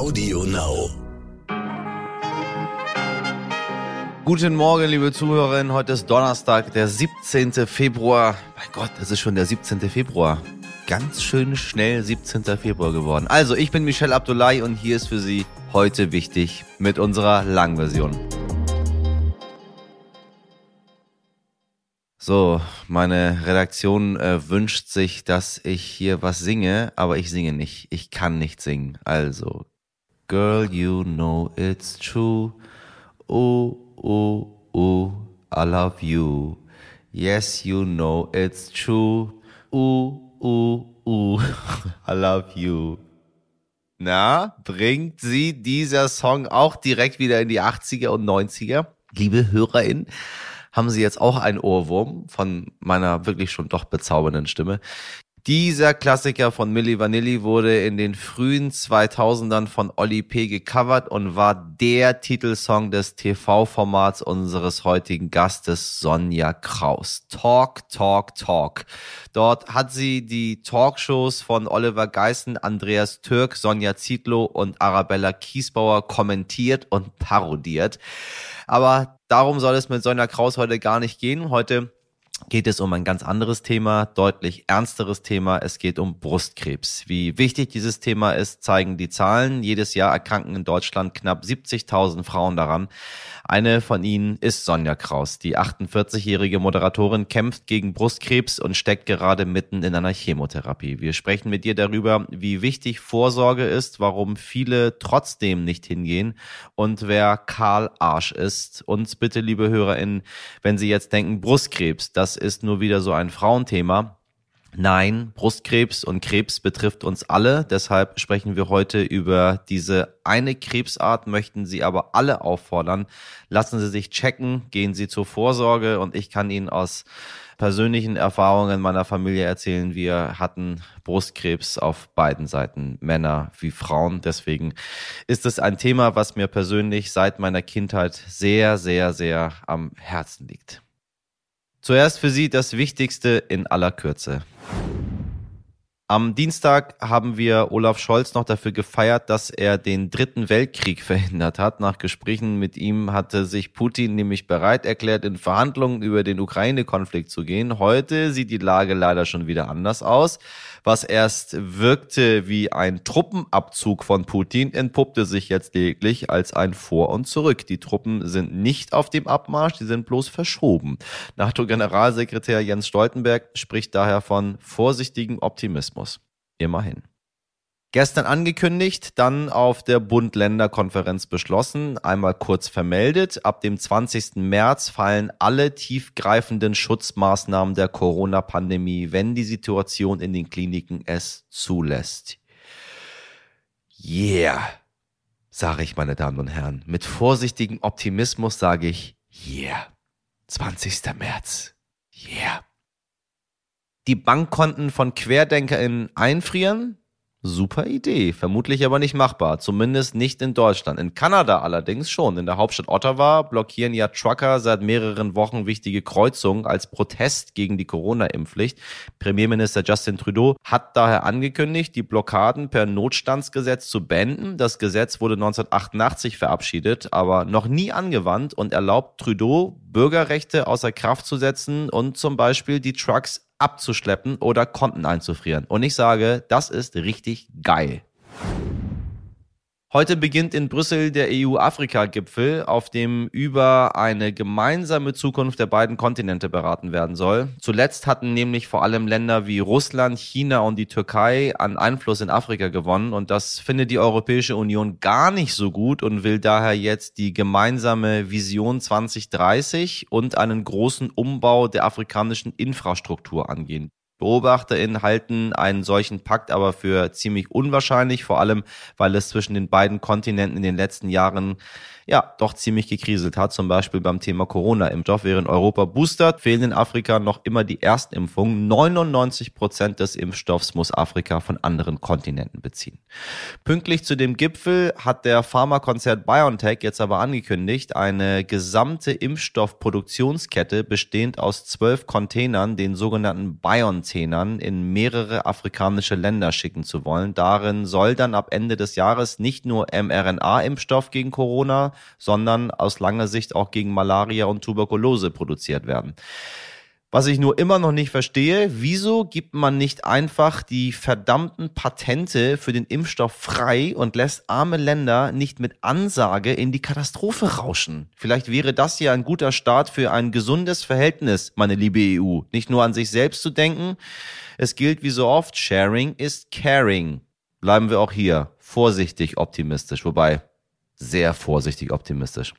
Audio Now. Guten Morgen, liebe Zuhörerinnen. Heute ist Donnerstag, der 17. Februar. Mein Gott, es ist schon der 17. Februar. Ganz schön schnell 17. Februar geworden. Also, ich bin Michelle Abdullahi und hier ist für Sie heute wichtig mit unserer Langversion. So, meine Redaktion äh, wünscht sich, dass ich hier was singe, aber ich singe nicht. Ich kann nicht singen. Also, Girl, you know it's true. Oh, oh, oh, I love you. Yes, you know it's true. Uh, uh, uh, I love you. Na, bringt sie dieser Song auch direkt wieder in die 80er und 90er? Liebe HörerInnen, haben Sie jetzt auch einen Ohrwurm von meiner wirklich schon doch bezaubernden Stimme. Dieser Klassiker von Milli Vanilli wurde in den frühen 2000ern von Oli P. gecovert und war der Titelsong des TV-Formats unseres heutigen Gastes Sonja Kraus. Talk, Talk, Talk. Dort hat sie die Talkshows von Oliver Geissen, Andreas Türk, Sonja Zietlow und Arabella Kiesbauer kommentiert und parodiert. Aber darum soll es mit Sonja Kraus heute gar nicht gehen. Heute geht es um ein ganz anderes Thema, deutlich ernsteres Thema. Es geht um Brustkrebs. Wie wichtig dieses Thema ist, zeigen die Zahlen. Jedes Jahr erkranken in Deutschland knapp 70.000 Frauen daran. Eine von ihnen ist Sonja Kraus. Die 48-jährige Moderatorin kämpft gegen Brustkrebs und steckt gerade mitten in einer Chemotherapie. Wir sprechen mit ihr darüber, wie wichtig Vorsorge ist, warum viele trotzdem nicht hingehen und wer Karl Arsch ist. Und bitte, liebe HörerInnen, wenn Sie jetzt denken, Brustkrebs, das ist nur wieder so ein Frauenthema. Nein, Brustkrebs und Krebs betrifft uns alle. Deshalb sprechen wir heute über diese eine Krebsart, möchten Sie aber alle auffordern. Lassen Sie sich checken, gehen Sie zur Vorsorge und ich kann Ihnen aus persönlichen Erfahrungen meiner Familie erzählen. Wir hatten Brustkrebs auf beiden Seiten, Männer wie Frauen. Deswegen ist es ein Thema, was mir persönlich seit meiner Kindheit sehr, sehr, sehr am Herzen liegt. Zuerst für Sie das Wichtigste in aller Kürze. Am Dienstag haben wir Olaf Scholz noch dafür gefeiert, dass er den dritten Weltkrieg verhindert hat. Nach Gesprächen mit ihm hatte sich Putin nämlich bereit erklärt, in Verhandlungen über den Ukraine-Konflikt zu gehen. Heute sieht die Lage leider schon wieder anders aus. Was erst wirkte wie ein Truppenabzug von Putin, entpuppte sich jetzt lediglich als ein Vor und Zurück. Die Truppen sind nicht auf dem Abmarsch, die sind bloß verschoben. NATO-Generalsekretär Jens Stoltenberg spricht daher von vorsichtigem Optimismus. Immerhin. Gestern angekündigt, dann auf der Bund-Länder-Konferenz beschlossen, einmal kurz vermeldet. Ab dem 20. März fallen alle tiefgreifenden Schutzmaßnahmen der Corona-Pandemie, wenn die Situation in den Kliniken es zulässt. Yeah, sage ich, meine Damen und Herren. Mit vorsichtigem Optimismus sage ich, yeah. 20. März. Yeah die Bankkonten von QuerdenkerInnen einfrieren? Super Idee, vermutlich aber nicht machbar, zumindest nicht in Deutschland. In Kanada allerdings schon. In der Hauptstadt Ottawa blockieren ja Trucker seit mehreren Wochen wichtige Kreuzungen als Protest gegen die Corona-Impfpflicht. Premierminister Justin Trudeau hat daher angekündigt, die Blockaden per Notstandsgesetz zu beenden. Das Gesetz wurde 1988 verabschiedet, aber noch nie angewandt und erlaubt Trudeau, Bürgerrechte außer Kraft zu setzen und zum Beispiel die Trucks abzuschleppen oder Konten einzufrieren. Und ich sage, das ist richtig geil. Heute beginnt in Brüssel der EU-Afrika-Gipfel, auf dem über eine gemeinsame Zukunft der beiden Kontinente beraten werden soll. Zuletzt hatten nämlich vor allem Länder wie Russland, China und die Türkei an Einfluss in Afrika gewonnen und das findet die Europäische Union gar nicht so gut und will daher jetzt die gemeinsame Vision 2030 und einen großen Umbau der afrikanischen Infrastruktur angehen. BeobachterInnen halten einen solchen Pakt aber für ziemlich unwahrscheinlich, vor allem weil es zwischen den beiden Kontinenten in den letzten Jahren ja doch ziemlich gekriselt hat, zum Beispiel beim Thema Corona-Impfstoff. Während Europa boostert, fehlen in Afrika noch immer die Erstimpfungen. 99 Prozent des Impfstoffs muss Afrika von anderen Kontinenten beziehen. Pünktlich zu dem Gipfel hat der Pharmakonzert BioNTech jetzt aber angekündigt, eine gesamte Impfstoffproduktionskette bestehend aus zwölf Containern, den sogenannten BioNTech Containern in mehrere afrikanische Länder schicken zu wollen. Darin soll dann ab Ende des Jahres nicht nur mRNA-Impfstoff gegen Corona, sondern aus langer Sicht auch gegen Malaria und Tuberkulose produziert werden. Was ich nur immer noch nicht verstehe, wieso gibt man nicht einfach die verdammten Patente für den Impfstoff frei und lässt arme Länder nicht mit Ansage in die Katastrophe rauschen? Vielleicht wäre das ja ein guter Start für ein gesundes Verhältnis, meine liebe EU. Nicht nur an sich selbst zu denken. Es gilt wie so oft, Sharing ist Caring. Bleiben wir auch hier vorsichtig optimistisch, wobei sehr vorsichtig optimistisch.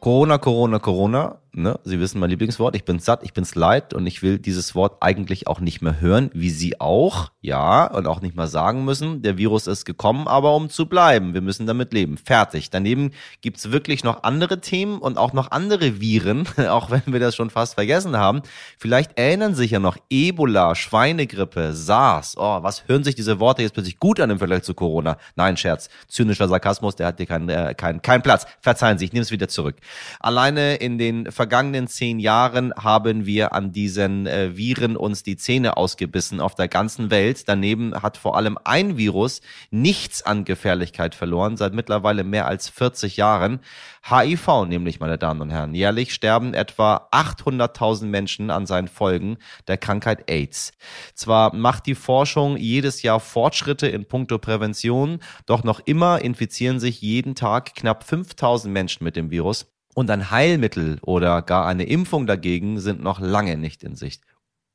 Corona, Corona, Corona. Ne? Sie wissen mein Lieblingswort. Ich bin satt, ich bin's leid und ich will dieses Wort eigentlich auch nicht mehr hören, wie Sie auch. Ja, und auch nicht mal sagen müssen. Der Virus ist gekommen, aber um zu bleiben. Wir müssen damit leben. Fertig. Daneben gibt's wirklich noch andere Themen und auch noch andere Viren, auch wenn wir das schon fast vergessen haben. Vielleicht erinnern sich ja noch Ebola, Schweinegrippe, SARS. Oh, was hören sich diese Worte jetzt plötzlich gut an im Vergleich zu Corona? Nein, Scherz. Zynischer Sarkasmus, der hat hier keinen äh, kein, kein Platz. Verzeihen Sie, ich nehme es wieder zurück. Alleine in den vergangenen zehn Jahren haben wir an diesen äh, Viren uns die Zähne ausgebissen auf der ganzen Welt. Daneben hat vor allem ein Virus nichts an Gefährlichkeit verloren, seit mittlerweile mehr als 40 Jahren. HIV nämlich, meine Damen und Herren. Jährlich sterben etwa 800.000 Menschen an seinen Folgen der Krankheit AIDS. Zwar macht die Forschung jedes Jahr Fortschritte in puncto Prävention, doch noch immer infizieren sich jeden Tag knapp 5.000 Menschen mit dem Virus. Und ein Heilmittel oder gar eine Impfung dagegen sind noch lange nicht in Sicht.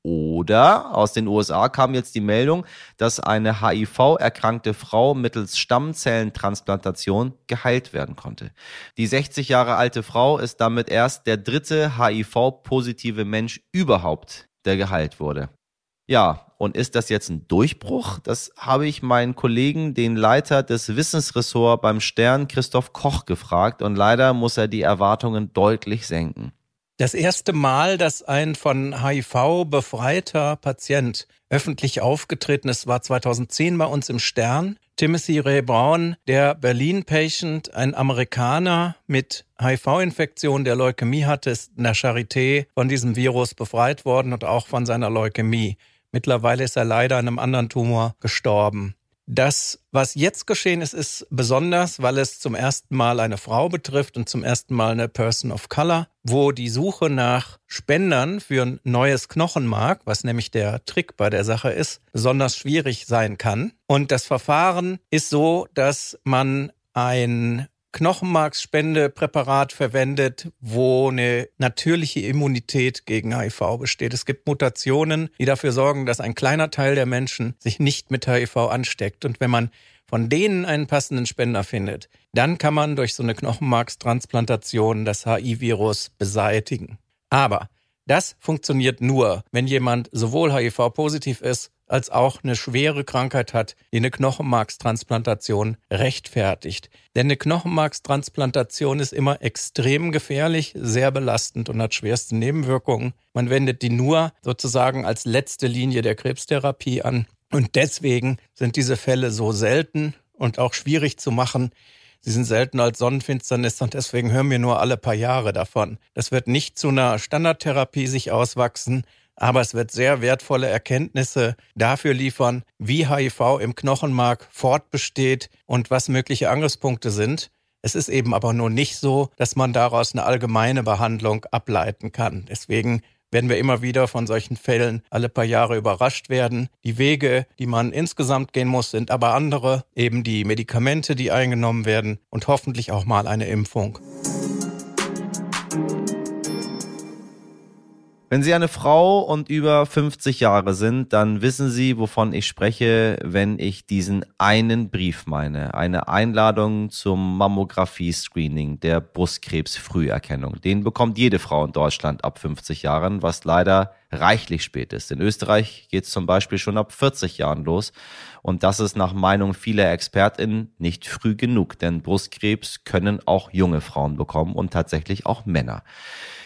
Oder aus den USA kam jetzt die Meldung, dass eine HIV-erkrankte Frau mittels Stammzellentransplantation geheilt werden konnte. Die 60 Jahre alte Frau ist damit erst der dritte HIV-positive Mensch überhaupt, der geheilt wurde. Ja, und ist das jetzt ein Durchbruch? Das habe ich meinen Kollegen, den Leiter des Wissensressorts beim Stern, Christoph Koch, gefragt. Und leider muss er die Erwartungen deutlich senken. Das erste Mal, dass ein von HIV befreiter Patient öffentlich aufgetreten ist, war 2010 bei uns im Stern. Timothy Ray Brown, der Berlin-Patient, ein Amerikaner mit HIV-Infektion, der Leukämie hatte, ist in der Charité von diesem Virus befreit worden und auch von seiner Leukämie. Mittlerweile ist er leider an einem anderen Tumor gestorben. Das, was jetzt geschehen ist, ist besonders, weil es zum ersten Mal eine Frau betrifft und zum ersten Mal eine Person of Color, wo die Suche nach Spendern für ein neues Knochenmark, was nämlich der Trick bei der Sache ist, besonders schwierig sein kann. Und das Verfahren ist so, dass man ein Knochenmarksspenderpräparat verwendet, wo eine natürliche Immunität gegen HIV besteht. Es gibt Mutationen, die dafür sorgen, dass ein kleiner Teil der Menschen sich nicht mit HIV ansteckt. Und wenn man von denen einen passenden Spender findet, dann kann man durch so eine Knochenmarkstransplantation das HIV-Virus beseitigen. Aber das funktioniert nur, wenn jemand sowohl HIV-positiv ist als auch eine schwere Krankheit hat, die eine Knochenmarkstransplantation rechtfertigt. Denn eine Knochenmarkstransplantation ist immer extrem gefährlich, sehr belastend und hat schwerste Nebenwirkungen. Man wendet die nur sozusagen als letzte Linie der Krebstherapie an. Und deswegen sind diese Fälle so selten und auch schwierig zu machen. Sie sind selten als Sonnenfinsternis und deswegen hören wir nur alle paar Jahre davon. Das wird nicht zu einer Standardtherapie sich auswachsen, aber es wird sehr wertvolle Erkenntnisse dafür liefern, wie HIV im Knochenmark fortbesteht und was mögliche Angriffspunkte sind. Es ist eben aber nur nicht so, dass man daraus eine allgemeine Behandlung ableiten kann. Deswegen werden wir immer wieder von solchen Fällen alle paar Jahre überrascht werden. Die Wege, die man insgesamt gehen muss, sind aber andere, eben die Medikamente, die eingenommen werden und hoffentlich auch mal eine Impfung. Wenn Sie eine Frau und über 50 Jahre sind, dann wissen Sie, wovon ich spreche, wenn ich diesen einen Brief meine. Eine Einladung zum Mammographie-Screening der Brustkrebsfrüherkennung. Den bekommt jede Frau in Deutschland ab 50 Jahren, was leider reichlich spät ist. In Österreich geht es zum Beispiel schon ab 40 Jahren los. Und das ist nach Meinung vieler ExpertInnen nicht früh genug, denn Brustkrebs können auch junge Frauen bekommen und tatsächlich auch Männer.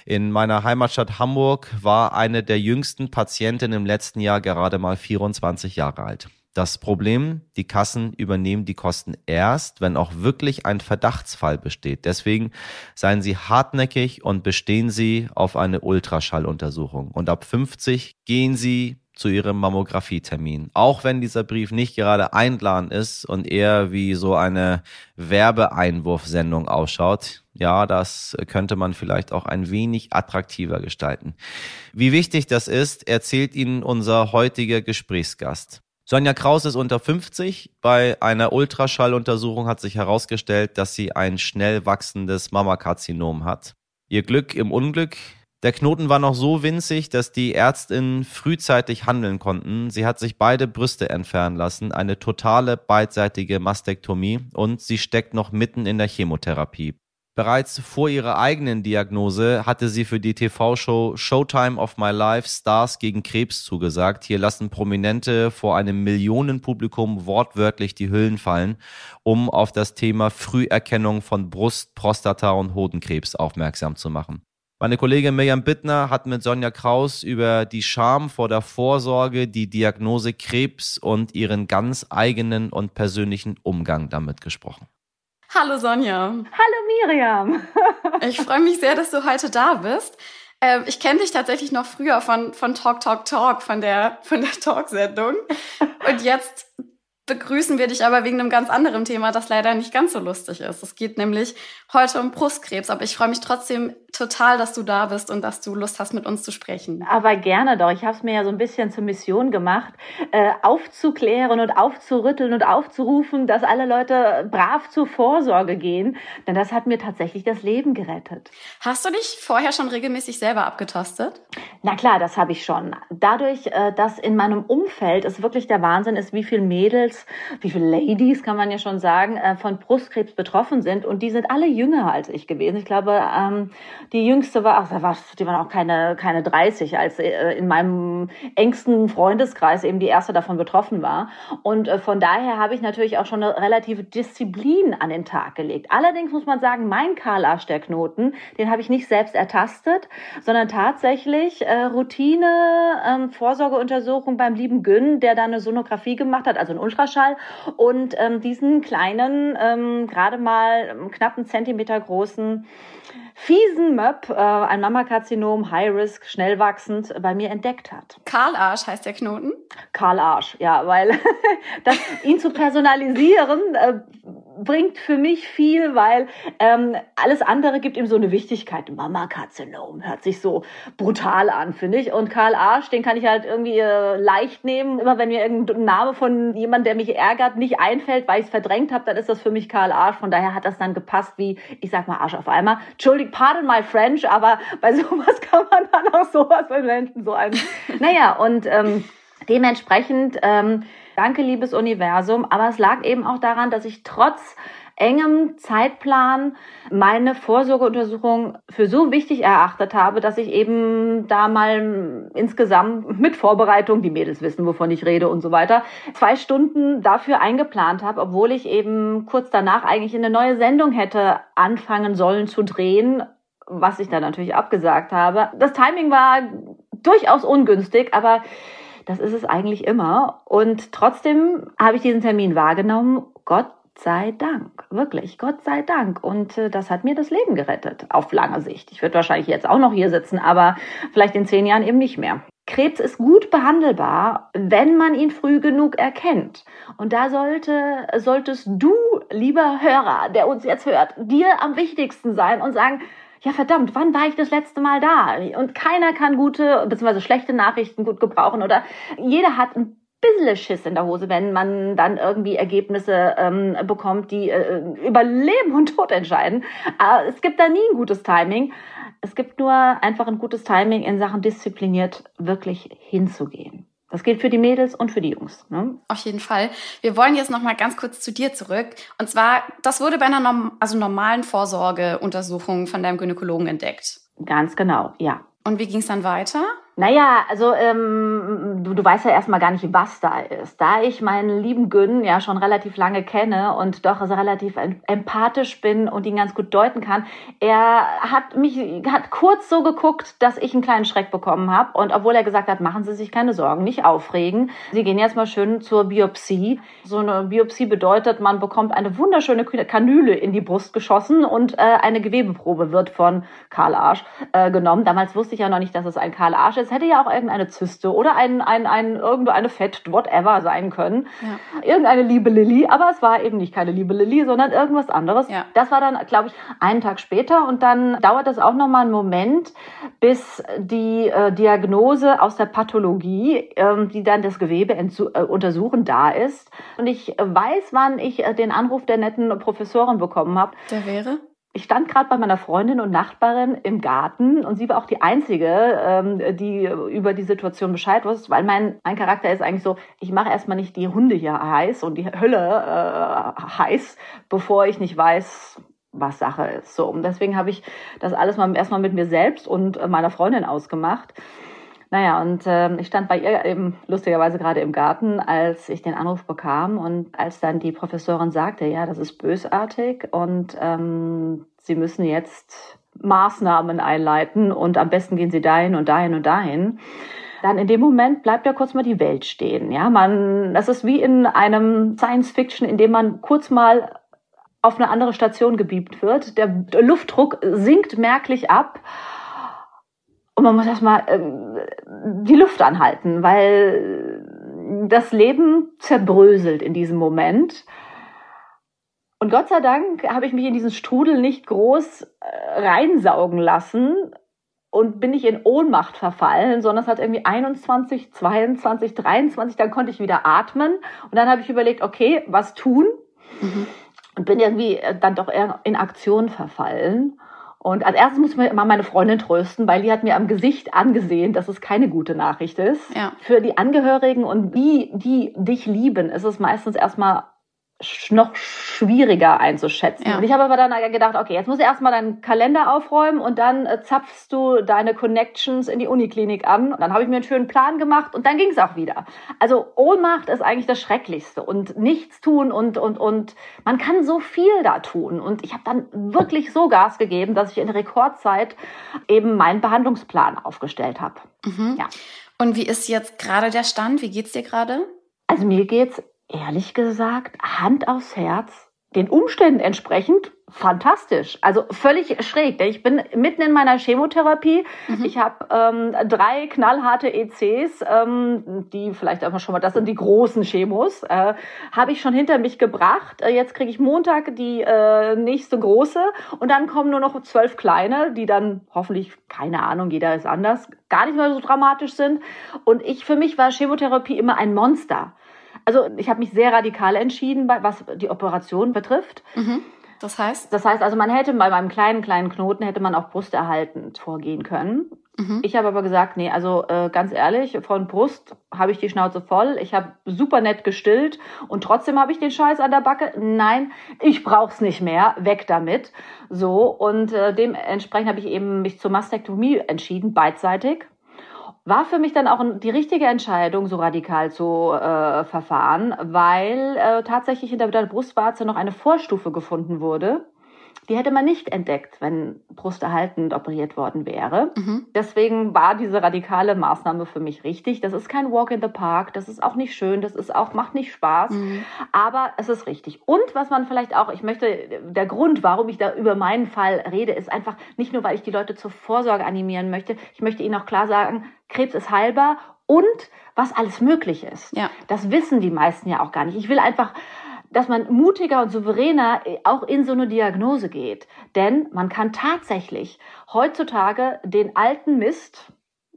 In meiner Heimatstadt Hamburg war eine der jüngsten Patientinnen im letzten Jahr gerade mal 24 Jahre alt. Das Problem, die Kassen übernehmen die Kosten erst, wenn auch wirklich ein Verdachtsfall besteht. Deswegen seien Sie hartnäckig und bestehen Sie auf eine Ultraschalluntersuchung. Und ab 50 gehen Sie zu ihrem Mammografietermin. Auch wenn dieser Brief nicht gerade einladend ist und eher wie so eine Werbeeinwurfsendung ausschaut, ja, das könnte man vielleicht auch ein wenig attraktiver gestalten. Wie wichtig das ist, erzählt Ihnen unser heutiger Gesprächsgast. Sonja Kraus ist unter 50. Bei einer Ultraschalluntersuchung hat sich herausgestellt, dass sie ein schnell wachsendes Mammakarzinom hat. Ihr Glück im Unglück, der Knoten war noch so winzig, dass die Ärztinnen frühzeitig handeln konnten. Sie hat sich beide Brüste entfernen lassen, eine totale beidseitige Mastektomie und sie steckt noch mitten in der Chemotherapie. Bereits vor ihrer eigenen Diagnose hatte sie für die TV-Show Showtime of My Life Stars gegen Krebs zugesagt. Hier lassen Prominente vor einem Millionenpublikum wortwörtlich die Hüllen fallen, um auf das Thema Früherkennung von Brust, Prostata und Hodenkrebs aufmerksam zu machen. Meine Kollegin Mirjam Bittner hat mit Sonja Kraus über die Scham vor der Vorsorge, die Diagnose Krebs und ihren ganz eigenen und persönlichen Umgang damit gesprochen. Hallo Sonja. Hallo Miriam. ich freue mich sehr, dass du heute da bist. Ähm, ich kenne dich tatsächlich noch früher von, von Talk, Talk, Talk, von der, von der Talksendung. Und jetzt begrüßen wir dich aber wegen einem ganz anderen Thema, das leider nicht ganz so lustig ist. Es geht nämlich heute um Brustkrebs, aber ich freue mich trotzdem total, dass du da bist und dass du Lust hast, mit uns zu sprechen. Aber gerne doch. Ich habe es mir ja so ein bisschen zur Mission gemacht, äh, aufzuklären und aufzurütteln und aufzurufen, dass alle Leute brav zur Vorsorge gehen, denn das hat mir tatsächlich das Leben gerettet. Hast du dich vorher schon regelmäßig selber abgetastet? Na klar, das habe ich schon. Dadurch, äh, dass in meinem Umfeld es wirklich der Wahnsinn ist, wie viele Mädels, wie viele Ladies, kann man ja schon sagen, äh, von Brustkrebs betroffen sind und die sind alle jünger als ich gewesen. Ich glaube, ähm, die jüngste war, ach, die waren auch keine, keine 30, als äh, in meinem engsten Freundeskreis eben die erste davon betroffen war. Und äh, von daher habe ich natürlich auch schon eine relative Disziplin an den Tag gelegt. Allerdings muss man sagen, mein Karl Arsch der Knoten, den habe ich nicht selbst ertastet, sondern tatsächlich äh, Routine, ähm, Vorsorgeuntersuchung beim lieben Gün, der da eine Sonographie gemacht hat, also einen Ultraschall und ähm, diesen kleinen, ähm, gerade mal ähm, knappen Zentimeter großen fiesen Möb, äh, ein Mammakarzinom, High Risk, schnell wachsend, bei mir entdeckt hat. Karl Arsch heißt der Knoten? Karl Arsch, ja, weil das, ihn zu personalisieren äh, bringt für mich viel, weil ähm, alles andere gibt ihm so eine Wichtigkeit. Mammakarzinom hört sich so brutal an, finde ich. Und Karl Arsch, den kann ich halt irgendwie äh, leicht nehmen. Immer wenn mir irgendein Name von jemandem, der mich ärgert, nicht einfällt, weil ich es verdrängt habe, dann ist das für mich Karl Arsch. Von daher hat das dann gepasst wie, ich sag mal, Arsch auf einmal. Entschuldigung, pardon my French, aber bei sowas kann man dann auch sowas bei Menschen so ein. naja, und ähm, dementsprechend, ähm, danke, liebes Universum, aber es lag eben auch daran, dass ich trotz engem Zeitplan meine Vorsorgeuntersuchung für so wichtig erachtet habe, dass ich eben da mal insgesamt mit Vorbereitung, die Mädels wissen, wovon ich rede und so weiter, zwei Stunden dafür eingeplant habe, obwohl ich eben kurz danach eigentlich in eine neue Sendung hätte anfangen sollen zu drehen, was ich dann natürlich abgesagt habe. Das Timing war durchaus ungünstig, aber das ist es eigentlich immer. Und trotzdem habe ich diesen Termin wahrgenommen. Gott sei Dank, wirklich, Gott sei Dank. Und äh, das hat mir das Leben gerettet, auf lange Sicht. Ich würde wahrscheinlich jetzt auch noch hier sitzen, aber vielleicht in zehn Jahren eben nicht mehr. Krebs ist gut behandelbar, wenn man ihn früh genug erkennt. Und da sollte, solltest du, lieber Hörer, der uns jetzt hört, dir am wichtigsten sein und sagen, ja verdammt, wann war ich das letzte Mal da? Und keiner kann gute bzw. schlechte Nachrichten gut gebrauchen oder jeder hat ein bisschen Schiss in der Hose, wenn man dann irgendwie Ergebnisse ähm, bekommt, die äh, über Leben und Tod entscheiden. Aber es gibt da nie ein gutes Timing. Es gibt nur einfach ein gutes Timing in Sachen diszipliniert wirklich hinzugehen. Das gilt für die Mädels und für die Jungs. Ne? Auf jeden Fall. Wir wollen jetzt noch mal ganz kurz zu dir zurück. Und zwar, das wurde bei einer norm also normalen Vorsorgeuntersuchung von deinem Gynäkologen entdeckt. Ganz genau, ja. Und wie ging es dann weiter? Naja, also ähm, du, du weißt ja erstmal gar nicht, was da ist. Da ich meinen lieben Gün ja schon relativ lange kenne und doch relativ empathisch bin und ihn ganz gut deuten kann, er hat mich hat kurz so geguckt, dass ich einen kleinen Schreck bekommen habe. Und obwohl er gesagt hat, machen Sie sich keine Sorgen, nicht aufregen. Sie gehen jetzt mal schön zur Biopsie. So eine Biopsie bedeutet, man bekommt eine wunderschöne Kanüle in die Brust geschossen und äh, eine Gewebeprobe wird von Karl Arsch äh, genommen. Damals wusste ich ja noch nicht, dass es ein Karl Arsch ist hätte ja auch irgendeine Zyste oder ein, ein, ein, irgendeine Fett, whatever sein können. Ja. Irgendeine liebe Lilly, aber es war eben nicht keine liebe Lilly, sondern irgendwas anderes. Ja. Das war dann, glaube ich, einen Tag später und dann dauert es auch nochmal einen Moment, bis die äh, Diagnose aus der Pathologie, ähm, die dann das Gewebe äh, untersuchen, da ist. Und ich weiß, wann ich äh, den Anruf der netten Professorin bekommen habe. Der wäre? Ich stand gerade bei meiner Freundin und Nachbarin im Garten und sie war auch die Einzige, ähm, die über die Situation Bescheid wusste, weil mein, mein Charakter ist eigentlich so, ich mache erstmal nicht die Hunde hier heiß und die Hölle äh, heiß, bevor ich nicht weiß, was Sache ist. So, und deswegen habe ich das alles mal erstmal mit mir selbst und meiner Freundin ausgemacht. Naja, und ähm, ich stand bei ihr eben lustigerweise gerade im Garten, als ich den Anruf bekam und als dann die Professorin sagte, ja, das ist bösartig und ähm, Sie müssen jetzt Maßnahmen einleiten und am besten gehen Sie dahin und dahin und dahin. Dann in dem Moment bleibt ja kurz mal die Welt stehen. Ja, man, das ist wie in einem Science Fiction, in dem man kurz mal auf eine andere Station gebiebt wird. Der Luftdruck sinkt merklich ab und man muss erstmal ähm, die Luft anhalten, weil das Leben zerbröselt in diesem Moment. Und Gott sei Dank habe ich mich in diesen Strudel nicht groß äh, reinsaugen lassen und bin nicht in Ohnmacht verfallen, sondern es hat irgendwie 21, 22, 23, dann konnte ich wieder atmen und dann habe ich überlegt, okay, was tun? Mhm. Und bin irgendwie dann doch eher in Aktion verfallen. Und als erstes muss ich immer meine Freundin trösten, weil die hat mir am Gesicht angesehen, dass es keine gute Nachricht ist. Ja. Für die Angehörigen und die, die dich lieben, ist es meistens erstmal noch schwieriger einzuschätzen. Ja. Und ich habe aber dann gedacht, okay, jetzt musst du erstmal deinen Kalender aufräumen und dann äh, zapfst du deine Connections in die Uniklinik an. Und dann habe ich mir einen schönen Plan gemacht und dann ging es auch wieder. Also Ohnmacht ist eigentlich das Schrecklichste und nichts tun und, und, und man kann so viel da tun. Und ich habe dann wirklich so Gas gegeben, dass ich in Rekordzeit eben meinen Behandlungsplan aufgestellt habe. Mhm. Ja. Und wie ist jetzt gerade der Stand? Wie geht's dir gerade? Also mir geht's ehrlich gesagt, Hand aufs Herz, den Umständen entsprechend fantastisch. Also völlig schräg. Ich bin mitten in meiner Chemotherapie. Mhm. Ich habe ähm, drei knallharte ECs, ähm, die vielleicht einfach schon mal, das sind die großen Chemos, äh, habe ich schon hinter mich gebracht. Äh, jetzt kriege ich Montag die äh, nächste große und dann kommen nur noch zwölf kleine, die dann hoffentlich, keine Ahnung, jeder ist anders, gar nicht mehr so dramatisch sind. Und ich, für mich war Chemotherapie immer ein Monster. Also ich habe mich sehr radikal entschieden, was die Operation betrifft. Mhm. Das heißt? Das heißt also, man hätte bei meinem kleinen, kleinen Knoten hätte man auch brusterhaltend vorgehen können. Mhm. Ich habe aber gesagt, nee, also äh, ganz ehrlich, von Brust habe ich die Schnauze voll. Ich habe super nett gestillt und trotzdem habe ich den Scheiß an der Backe. Nein, ich brauch's nicht mehr. Weg damit. So und äh, dementsprechend habe ich eben mich zur Mastektomie entschieden, beidseitig war für mich dann auch die richtige Entscheidung, so radikal zu äh, verfahren, weil äh, tatsächlich hinter der Brustwarze noch eine Vorstufe gefunden wurde. Die hätte man nicht entdeckt, wenn brusterhaltend operiert worden wäre. Mhm. Deswegen war diese radikale Maßnahme für mich richtig. Das ist kein Walk in the Park, das ist auch nicht schön, das ist auch macht nicht Spaß, mhm. aber es ist richtig. Und was man vielleicht auch, ich möchte der Grund, warum ich da über meinen Fall rede, ist einfach nicht nur, weil ich die Leute zur Vorsorge animieren möchte. Ich möchte ihnen auch klar sagen, Krebs ist heilbar und was alles möglich ist. Ja. Das wissen die meisten ja auch gar nicht. Ich will einfach dass man mutiger und souveräner äh, auch in so eine Diagnose geht. Denn man kann tatsächlich heutzutage den alten Mist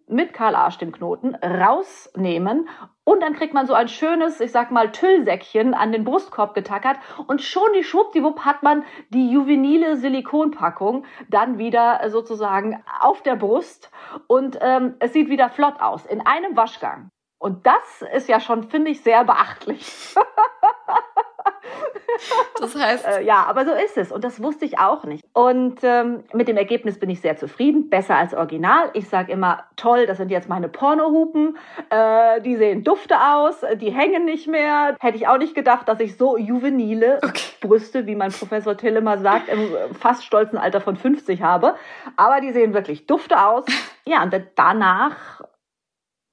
mit Karl Arsch dem Knoten rausnehmen und dann kriegt man so ein schönes, ich sag mal, Tüllsäckchen an den Brustkorb getackert und schon die schwuppdiwupp hat man die juvenile Silikonpackung dann wieder äh, sozusagen auf der Brust und ähm, es sieht wieder flott aus in einem Waschgang. Und das ist ja schon, finde ich, sehr beachtlich. Das heißt. Äh, ja, aber so ist es. Und das wusste ich auch nicht. Und ähm, mit dem Ergebnis bin ich sehr zufrieden. Besser als Original. Ich sage immer, toll, das sind jetzt meine Pornohupen. Äh, die sehen dufte aus. Die hängen nicht mehr. Hätte ich auch nicht gedacht, dass ich so juvenile okay. Brüste, wie mein Professor Tillemer sagt, im fast stolzen Alter von 50 habe. Aber die sehen wirklich dufte aus. Ja, und danach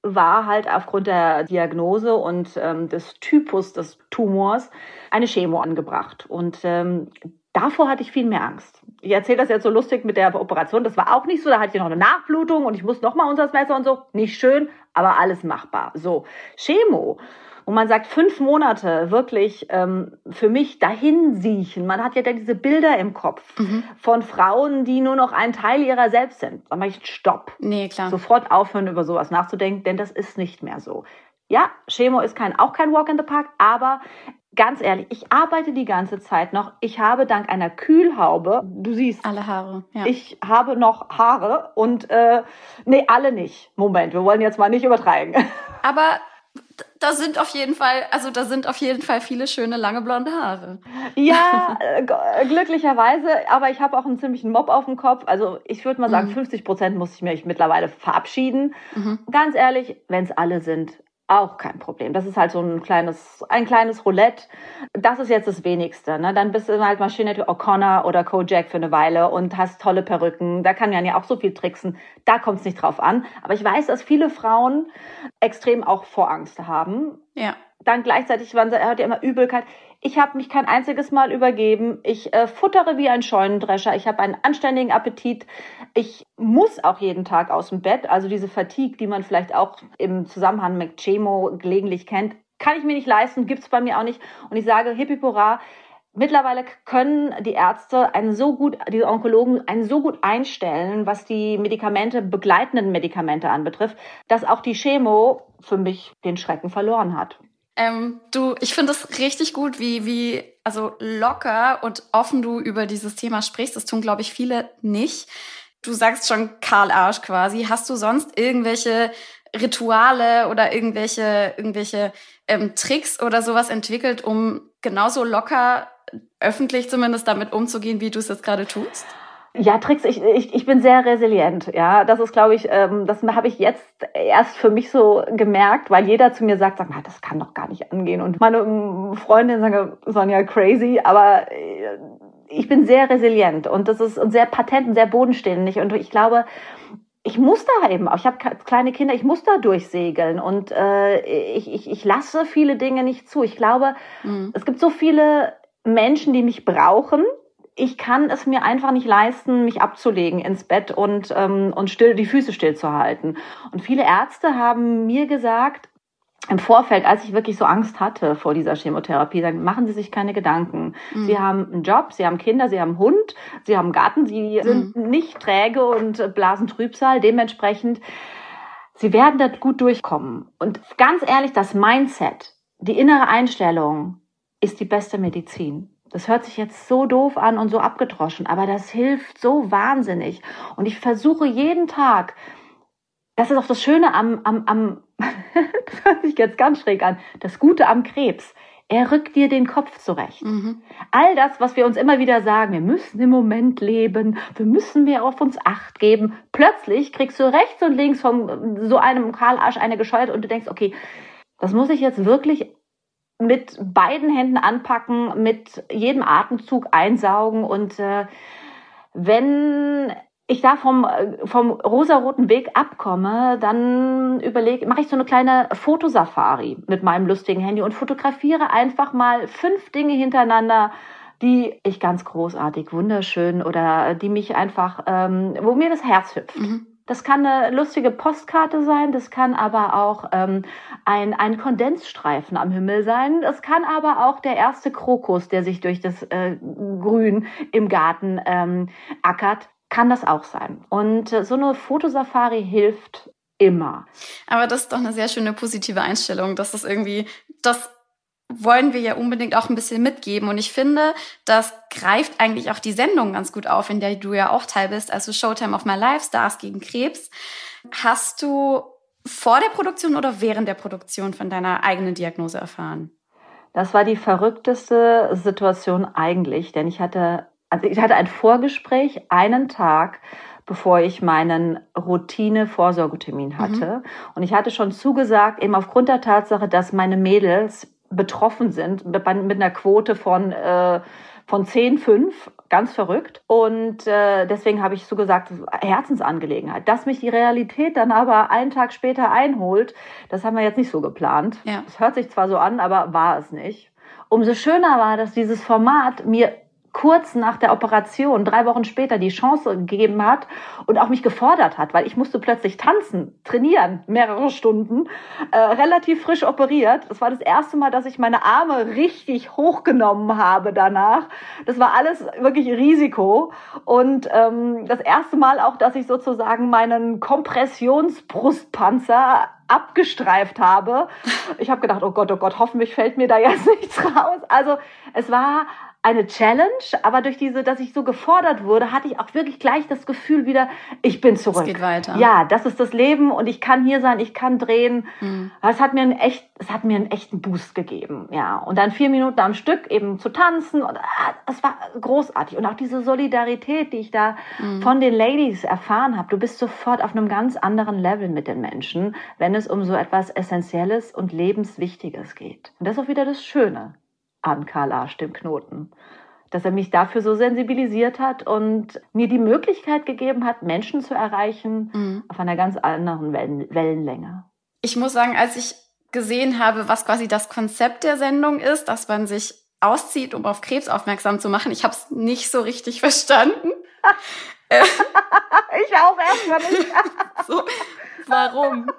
war halt aufgrund der Diagnose und ähm, des Typus des Tumors eine Chemo angebracht. Und ähm, davor hatte ich viel mehr Angst. Ich erzähle das jetzt so lustig mit der Operation. Das war auch nicht so. Da hatte ich noch eine Nachblutung und ich musste noch mal unter das Messer und so. Nicht schön, aber alles machbar. So, Chemo wo man sagt, fünf Monate wirklich ähm, für mich dahin siechen. Man hat ja dann diese Bilder im Kopf mhm. von Frauen, die nur noch ein Teil ihrer selbst sind. Da mache ich Stopp. Nee, klar. Sofort aufhören, über sowas nachzudenken, denn das ist nicht mehr so. Ja, Chemo ist kein, auch kein Walk in the Park, aber ganz ehrlich, ich arbeite die ganze Zeit noch. Ich habe dank einer Kühlhaube, du siehst. Alle Haare, ja. Ich habe noch Haare und, äh, nee, alle nicht. Moment, wir wollen jetzt mal nicht übertreiben. Aber da sind auf jeden Fall, also da sind auf jeden Fall viele schöne lange blonde Haare. Ja, äh, glücklicherweise, aber ich habe auch einen ziemlichen Mob auf dem Kopf. Also ich würde mal sagen, mhm. 50 Prozent muss ich mich mittlerweile verabschieden. Mhm. Ganz ehrlich, wenn es alle sind, auch kein Problem. Das ist halt so ein kleines, ein kleines Roulette. Das ist jetzt das Wenigste. Ne? Dann bist du halt Maschine O'Connor oder Kojak für eine Weile und hast tolle Perücken. Da kann man ja auch so viel tricksen. Da kommt es nicht drauf an. Aber ich weiß, dass viele Frauen extrem auch Vorangst haben. Ja. Dann gleichzeitig, man hört ja immer Übelkeit. Ich habe mich kein einziges Mal übergeben. Ich äh, futtere wie ein Scheunendrescher. Ich habe einen anständigen Appetit. Ich muss auch jeden Tag aus dem Bett. Also diese Fatigue, die man vielleicht auch im Zusammenhang mit Chemo gelegentlich kennt, kann ich mir nicht leisten, gibt's bei mir auch nicht. Und ich sage, hippipora, Mittlerweile können die Ärzte einen so gut, die Onkologen einen so gut einstellen, was die Medikamente, begleitenden Medikamente anbetrifft, dass auch die Chemo für mich den Schrecken verloren hat. Ähm, du, ich finde es richtig gut, wie, wie, also locker und offen du über dieses Thema sprichst. Das tun, glaube ich, viele nicht. Du sagst schon Karl Arsch quasi. Hast du sonst irgendwelche Rituale oder irgendwelche, irgendwelche ähm, Tricks oder sowas entwickelt, um genauso locker öffentlich zumindest damit umzugehen, wie du es jetzt gerade tust? Ja, Tricks, ich, ich, ich bin sehr resilient. Ja, das ist, glaube ich, ähm, das habe ich jetzt erst für mich so gemerkt, weil jeder zu mir sagt, sag mal, das kann doch gar nicht angehen. Und meine ähm, Freundinnen sagen, Sonja, crazy, aber äh, ich bin sehr resilient und das ist und sehr patent und sehr bodenständig. Und ich glaube, ich muss da eben auch, ich habe kleine Kinder, ich muss da durchsegeln und äh, ich, ich, ich lasse viele Dinge nicht zu. Ich glaube, mhm. es gibt so viele Menschen, die mich brauchen ich kann es mir einfach nicht leisten, mich abzulegen ins Bett und, ähm, und still, die Füße stillzuhalten. Und viele Ärzte haben mir gesagt, im Vorfeld, als ich wirklich so Angst hatte vor dieser Chemotherapie, dann machen Sie sich keine Gedanken. Mhm. Sie haben einen Job, Sie haben Kinder, Sie haben einen Hund, Sie haben einen Garten, Sie mhm. sind nicht träge und blasen Trübsal. Dementsprechend, Sie werden da gut durchkommen. Und ganz ehrlich, das Mindset, die innere Einstellung ist die beste Medizin. Das hört sich jetzt so doof an und so abgedroschen, aber das hilft so wahnsinnig. Und ich versuche jeden Tag, das ist auch das Schöne am, am, am das hört sich jetzt ganz schräg an, das Gute am Krebs. Er rückt dir den Kopf zurecht. Mhm. All das, was wir uns immer wieder sagen, wir müssen im Moment leben, wir müssen mehr auf uns Acht geben. Plötzlich kriegst du rechts und links von so einem Karl Arsch eine gescheuert und du denkst, okay, das muss ich jetzt wirklich mit beiden Händen anpacken, mit jedem Atemzug einsaugen und äh, wenn ich da vom, vom rosaroten Weg abkomme, dann überlege, mache ich so eine kleine Fotosafari mit meinem lustigen Handy und fotografiere einfach mal fünf Dinge hintereinander, die ich ganz großartig, wunderschön oder die mich einfach, ähm, wo mir das Herz hüpft. Mhm. Das kann eine lustige Postkarte sein, das kann aber auch ähm, ein, ein Kondensstreifen am Himmel sein. Es kann aber auch der erste Krokus, der sich durch das äh, Grün im Garten ähm, ackert, kann das auch sein. Und äh, so eine Fotosafari hilft immer. Aber das ist doch eine sehr schöne positive Einstellung, dass das irgendwie, das wollen wir ja unbedingt auch ein bisschen mitgeben. Und ich finde, das greift eigentlich auch die Sendung ganz gut auf, in der du ja auch Teil bist, also Showtime of My Life, Stars gegen Krebs. Hast du vor der Produktion oder während der Produktion von deiner eigenen Diagnose erfahren? Das war die verrückteste Situation eigentlich, denn ich hatte, also ich hatte ein Vorgespräch einen Tag, bevor ich meinen Routine-Vorsorgetermin mhm. hatte. Mhm. Und ich hatte schon zugesagt, eben aufgrund der Tatsache, dass meine Mädels betroffen sind, mit, einer Quote von, äh, von 10, 5, ganz verrückt. Und äh, deswegen habe ich so gesagt, Herzensangelegenheit. Dass mich die Realität dann aber einen Tag später einholt, das haben wir jetzt nicht so geplant. Ja. Das hört sich zwar so an, aber war es nicht. Umso schöner war, dass dieses Format mir kurz nach der Operation, drei Wochen später, die Chance gegeben hat und auch mich gefordert hat, weil ich musste plötzlich tanzen, trainieren, mehrere Stunden, äh, relativ frisch operiert. Das war das erste Mal, dass ich meine Arme richtig hochgenommen habe danach. Das war alles wirklich Risiko und ähm, das erste Mal auch, dass ich sozusagen meinen Kompressionsbrustpanzer abgestreift habe. Ich habe gedacht, oh Gott, oh Gott, hoffentlich fällt mir da jetzt nichts raus. Also es war eine Challenge, aber durch diese, dass ich so gefordert wurde, hatte ich auch wirklich gleich das Gefühl wieder, ich bin zurück. Es geht weiter. Ja, das ist das Leben und ich kann hier sein, ich kann drehen. Mhm. Es hat mir einen echt, es hat mir einen echten Boost gegeben, ja. Und dann vier Minuten am Stück eben zu tanzen und ah, es war großartig und auch diese Solidarität, die ich da mhm. von den Ladies erfahren habe. Du bist sofort auf einem ganz anderen Level mit den Menschen, wenn es um so etwas Essentielles und Lebenswichtiges geht. Und das ist auch wieder das Schöne an Karl Arsch, dem Knoten. Dass er mich dafür so sensibilisiert hat und mir die Möglichkeit gegeben hat, Menschen zu erreichen mhm. auf einer ganz anderen Wellen Wellenlänge. Ich muss sagen, als ich gesehen habe, was quasi das Konzept der Sendung ist, dass man sich auszieht, um auf Krebs aufmerksam zu machen, ich habe es nicht so richtig verstanden. ich auch erstmal nicht. so, warum?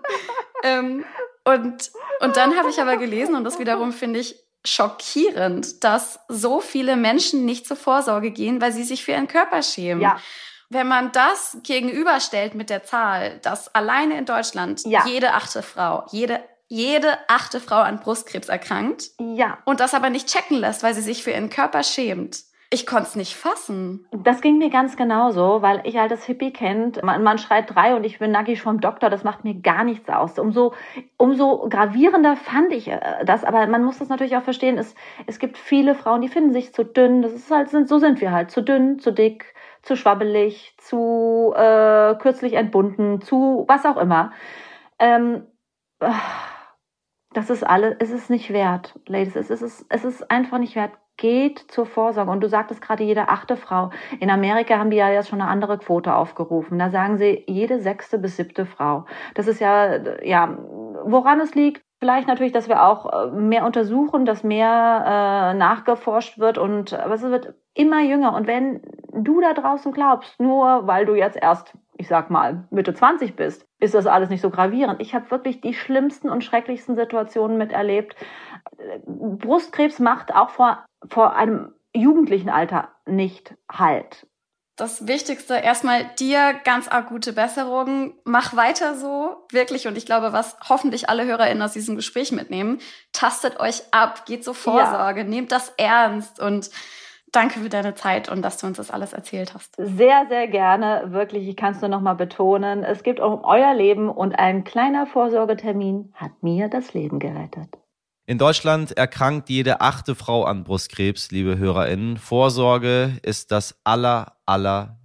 ähm, und, und dann habe ich aber gelesen, und das wiederum finde ich schockierend, dass so viele Menschen nicht zur Vorsorge gehen, weil sie sich für ihren Körper schämen. Ja. Wenn man das gegenüberstellt mit der Zahl, dass alleine in Deutschland ja. jede achte Frau, jede jede achte Frau an Brustkrebs erkrankt. Ja. Und das aber nicht checken lässt, weil sie sich für ihren Körper schämt. Ich konnte es nicht fassen. Das ging mir ganz genauso, weil ich halt das Hippie kennt. Man, man schreit drei und ich bin nackig vom Doktor. Das macht mir gar nichts aus. Umso, umso gravierender fand ich äh, das. Aber man muss das natürlich auch verstehen. Es, es gibt viele Frauen, die finden sich zu dünn. Das ist halt, so sind wir halt. Zu dünn, zu dick, zu schwabbelig, zu äh, kürzlich entbunden, zu was auch immer. Ähm, das ist alles, es ist nicht wert, Ladies. Es ist, es ist einfach nicht wert geht zur Vorsorge. Und du sagtest gerade jede achte Frau. In Amerika haben die ja jetzt schon eine andere Quote aufgerufen. Da sagen sie jede sechste bis siebte Frau. Das ist ja, ja, woran es liegt. Vielleicht natürlich, dass wir auch äh, mehr untersuchen, dass mehr äh, nachgeforscht wird und aber es wird immer jünger. Und wenn du da draußen glaubst, nur weil du jetzt erst, ich sag mal, Mitte 20 bist, ist das alles nicht so gravierend. Ich habe wirklich die schlimmsten und schrecklichsten Situationen miterlebt. Brustkrebs macht auch vor vor einem jugendlichen Alter nicht halt. Das Wichtigste, erstmal dir ganz arg gute Besserung. Mach weiter so, wirklich. Und ich glaube, was hoffentlich alle HörerInnen aus diesem Gespräch mitnehmen, tastet euch ab, geht zur Vorsorge, ja. nehmt das ernst und danke für deine Zeit und dass du uns das alles erzählt hast. Sehr, sehr gerne. Wirklich, ich kann es nur noch mal betonen. Es geht um euer Leben und ein kleiner Vorsorgetermin hat mir das Leben gerettet. In Deutschland erkrankt jede achte Frau an Brustkrebs, liebe HörerInnen. Vorsorge ist das aller, aller.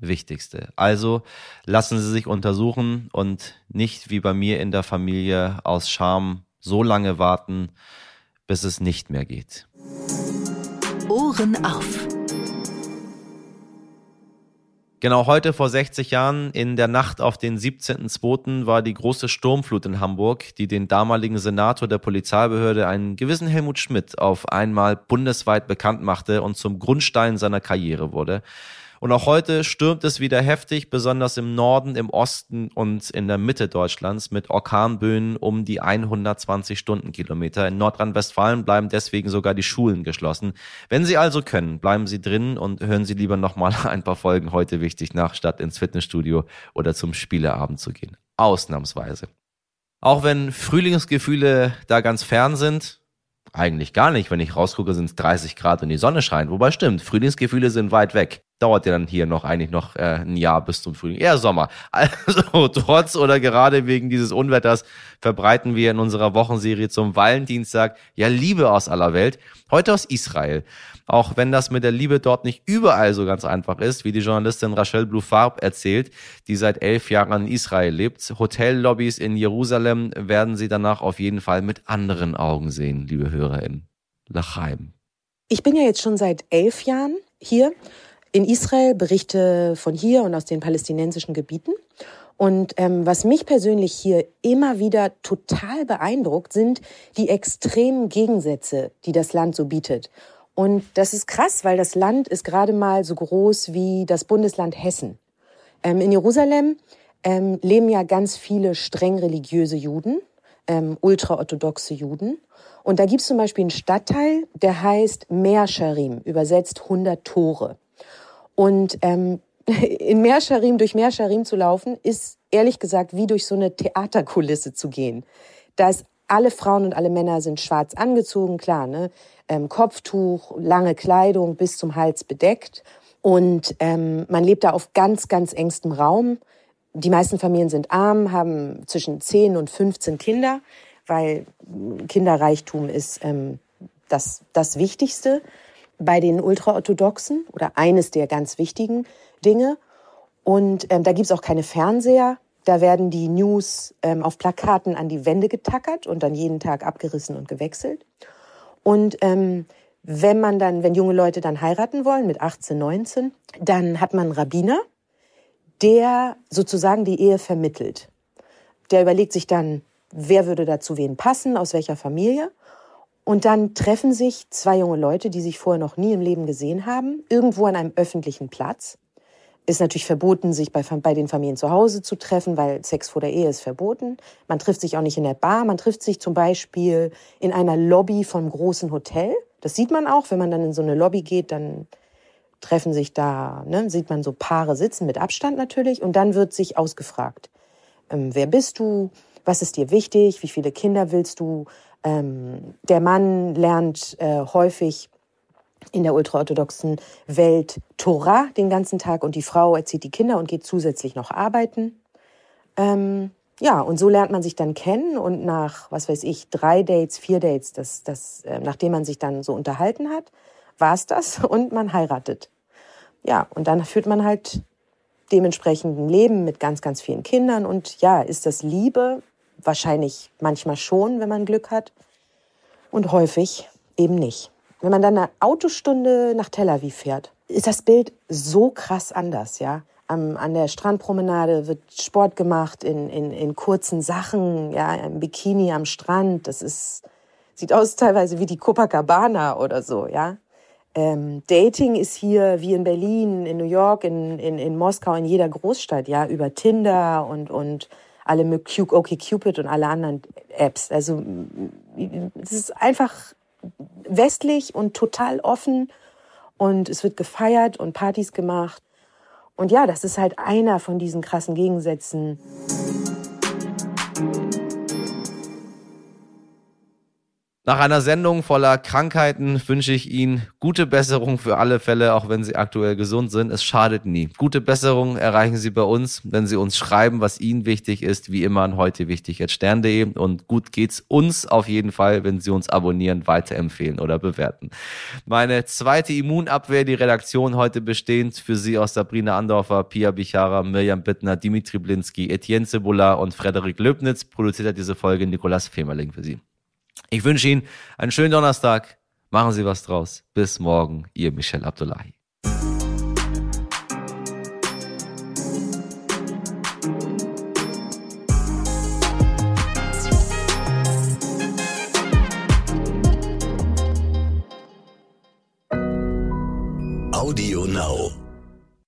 Also lassen Sie sich untersuchen und nicht wie bei mir in der Familie aus Scham so lange warten, bis es nicht mehr geht. Ohren auf. Genau heute vor 60 Jahren, in der Nacht auf den 17.02., war die große Sturmflut in Hamburg, die den damaligen Senator der Polizeibehörde, einen gewissen Helmut Schmidt, auf einmal bundesweit bekannt machte und zum Grundstein seiner Karriere wurde. Und auch heute stürmt es wieder heftig, besonders im Norden, im Osten und in der Mitte Deutschlands mit Orkanböen um die 120 Stundenkilometer. In Nordrhein-Westfalen bleiben deswegen sogar die Schulen geschlossen. Wenn Sie also können, bleiben Sie drin und hören Sie lieber nochmal ein paar Folgen heute wichtig nach, statt ins Fitnessstudio oder zum Spieleabend zu gehen. Ausnahmsweise. Auch wenn Frühlingsgefühle da ganz fern sind, eigentlich gar nicht. Wenn ich rausgucke, sind es 30 Grad und die Sonne scheint. Wobei stimmt, Frühlingsgefühle sind weit weg. Dauert ja dann hier noch eigentlich noch äh, ein Jahr bis zum Frühling. Eher Sommer. Also trotz oder gerade wegen dieses Unwetters verbreiten wir in unserer Wochenserie zum Valentinstag ja Liebe aus aller Welt. Heute aus Israel. Auch wenn das mit der Liebe dort nicht überall so ganz einfach ist, wie die Journalistin Rachel Blufarb erzählt, die seit elf Jahren in Israel lebt. Hotellobbys in Jerusalem werden sie danach auf jeden Fall mit anderen Augen sehen, liebe HörerInnen. Lachaim. Ich bin ja jetzt schon seit elf Jahren hier in Israel, berichte von hier und aus den palästinensischen Gebieten. Und ähm, was mich persönlich hier immer wieder total beeindruckt, sind die extremen Gegensätze, die das Land so bietet. Und das ist krass, weil das Land ist gerade mal so groß wie das Bundesland Hessen. Ähm, in Jerusalem ähm, leben ja ganz viele streng religiöse Juden, ähm, ultraorthodoxe Juden. Und da gibt es zum Beispiel einen Stadtteil, der heißt Meerscharim, übersetzt 100 Tore. Und ähm, in Meerscharim, durch Meerscharim zu laufen, ist ehrlich gesagt wie durch so eine Theaterkulisse zu gehen. Da ist alle Frauen und alle Männer sind schwarz angezogen, klar, ne? Ähm, Kopftuch, lange Kleidung bis zum Hals bedeckt. Und ähm, man lebt da auf ganz, ganz engstem Raum. Die meisten Familien sind arm, haben zwischen 10 und 15 Kinder, weil Kinderreichtum ist ähm, das, das Wichtigste bei den Ultraorthodoxen oder eines der ganz wichtigen Dinge. Und ähm, da gibt's auch keine Fernseher. Da werden die News ähm, auf Plakaten an die Wände getackert und dann jeden Tag abgerissen und gewechselt. Und ähm, wenn man dann, wenn junge Leute dann heiraten wollen mit 18, 19, dann hat man einen Rabbiner, der sozusagen die Ehe vermittelt. Der überlegt sich dann, wer würde dazu wen passen, aus welcher Familie. Und dann treffen sich zwei junge Leute, die sich vorher noch nie im Leben gesehen haben, irgendwo an einem öffentlichen Platz. Ist natürlich verboten, sich bei, bei den Familien zu Hause zu treffen, weil Sex vor der Ehe ist verboten. Man trifft sich auch nicht in der Bar. Man trifft sich zum Beispiel in einer Lobby vom großen Hotel. Das sieht man auch, wenn man dann in so eine Lobby geht, dann treffen sich da, ne, sieht man so Paare sitzen, mit Abstand natürlich. Und dann wird sich ausgefragt, ähm, wer bist du? Was ist dir wichtig? Wie viele Kinder willst du? Ähm, der Mann lernt äh, häufig in der ultraorthodoxen Welt Torah den ganzen Tag und die Frau erzieht die Kinder und geht zusätzlich noch arbeiten. Ähm, ja, und so lernt man sich dann kennen und nach, was weiß ich, drei Dates, vier Dates, das, das, äh, nachdem man sich dann so unterhalten hat, war es das und man heiratet. Ja, und dann führt man halt dementsprechend ein Leben mit ganz, ganz vielen Kindern und ja, ist das Liebe? Wahrscheinlich manchmal schon, wenn man Glück hat. Und häufig eben nicht. Wenn man dann eine Autostunde nach Tel Aviv fährt, ist das Bild so krass anders, ja. Am, an der Strandpromenade wird Sport gemacht in, in, in kurzen Sachen, ja, im Bikini am Strand. Das ist, sieht aus teilweise wie die Copacabana oder so, ja. Ähm, Dating ist hier wie in Berlin, in New York, in, in, in Moskau, in jeder Großstadt, ja, über Tinder und, und alle mit OkCupid und alle anderen Apps. Also es ist einfach westlich und total offen und es wird gefeiert und Partys gemacht. Und ja, das ist halt einer von diesen krassen Gegensätzen. Nach einer Sendung voller Krankheiten wünsche ich Ihnen gute Besserung für alle Fälle, auch wenn Sie aktuell gesund sind. Es schadet nie. Gute Besserung erreichen Sie bei uns, wenn Sie uns schreiben, was Ihnen wichtig ist, wie immer an heute wichtig at stern.de. Und gut geht's uns auf jeden Fall, wenn Sie uns abonnieren, weiterempfehlen oder bewerten. Meine zweite Immunabwehr, die Redaktion heute bestehend für Sie aus Sabrina Andorfer, Pia Bichara, Mirjam Bittner, Dimitri Blinski, Etienne Cebula und Frederik Löbnitz produziert hat diese Folge Nikolas Femerling für Sie. Ich wünsche Ihnen einen schönen Donnerstag. Machen Sie was draus. Bis morgen, Ihr Michel Abdullahi. Audio Now.